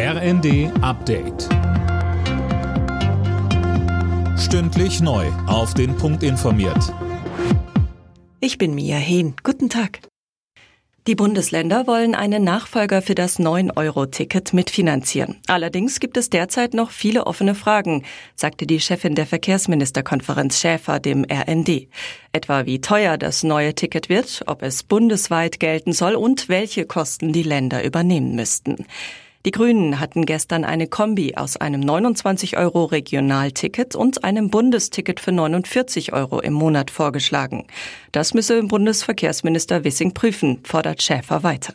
RND Update. Stündlich neu. Auf den Punkt informiert. Ich bin Mia Hehn. Guten Tag. Die Bundesländer wollen einen Nachfolger für das 9-Euro-Ticket mitfinanzieren. Allerdings gibt es derzeit noch viele offene Fragen, sagte die Chefin der Verkehrsministerkonferenz Schäfer dem RND. Etwa wie teuer das neue Ticket wird, ob es bundesweit gelten soll und welche Kosten die Länder übernehmen müssten. Die Grünen hatten gestern eine Kombi aus einem 29 Euro Regionalticket und einem Bundesticket für 49 Euro im Monat vorgeschlagen. Das müsse Bundesverkehrsminister Wissing prüfen, fordert Schäfer weiter.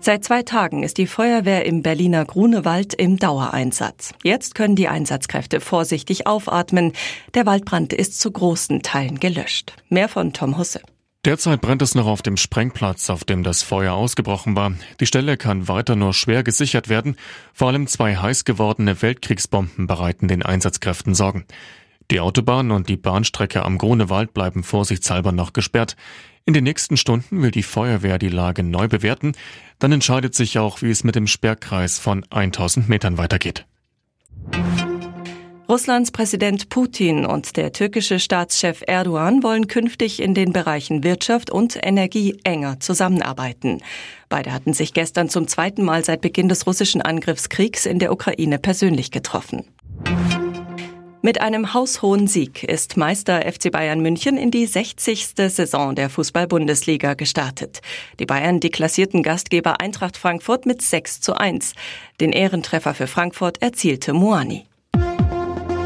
Seit zwei Tagen ist die Feuerwehr im Berliner Grunewald im Dauereinsatz. Jetzt können die Einsatzkräfte vorsichtig aufatmen. Der Waldbrand ist zu großen Teilen gelöscht. Mehr von Tom Husse. Derzeit brennt es noch auf dem Sprengplatz, auf dem das Feuer ausgebrochen war. Die Stelle kann weiter nur schwer gesichert werden. Vor allem zwei heiß gewordene Weltkriegsbomben bereiten den Einsatzkräften Sorgen. Die Autobahn und die Bahnstrecke am Grunewald bleiben vorsichtshalber noch gesperrt. In den nächsten Stunden will die Feuerwehr die Lage neu bewerten. Dann entscheidet sich auch, wie es mit dem Sperrkreis von 1000 Metern weitergeht. Russlands Präsident Putin und der türkische Staatschef Erdogan wollen künftig in den Bereichen Wirtschaft und Energie enger zusammenarbeiten. Beide hatten sich gestern zum zweiten Mal seit Beginn des russischen Angriffskriegs in der Ukraine persönlich getroffen. Mit einem haushohen Sieg ist Meister FC Bayern München in die 60. Saison der Fußball-Bundesliga gestartet. Die Bayern deklassierten Gastgeber Eintracht Frankfurt mit 6 zu 1. Den Ehrentreffer für Frankfurt erzielte Moani.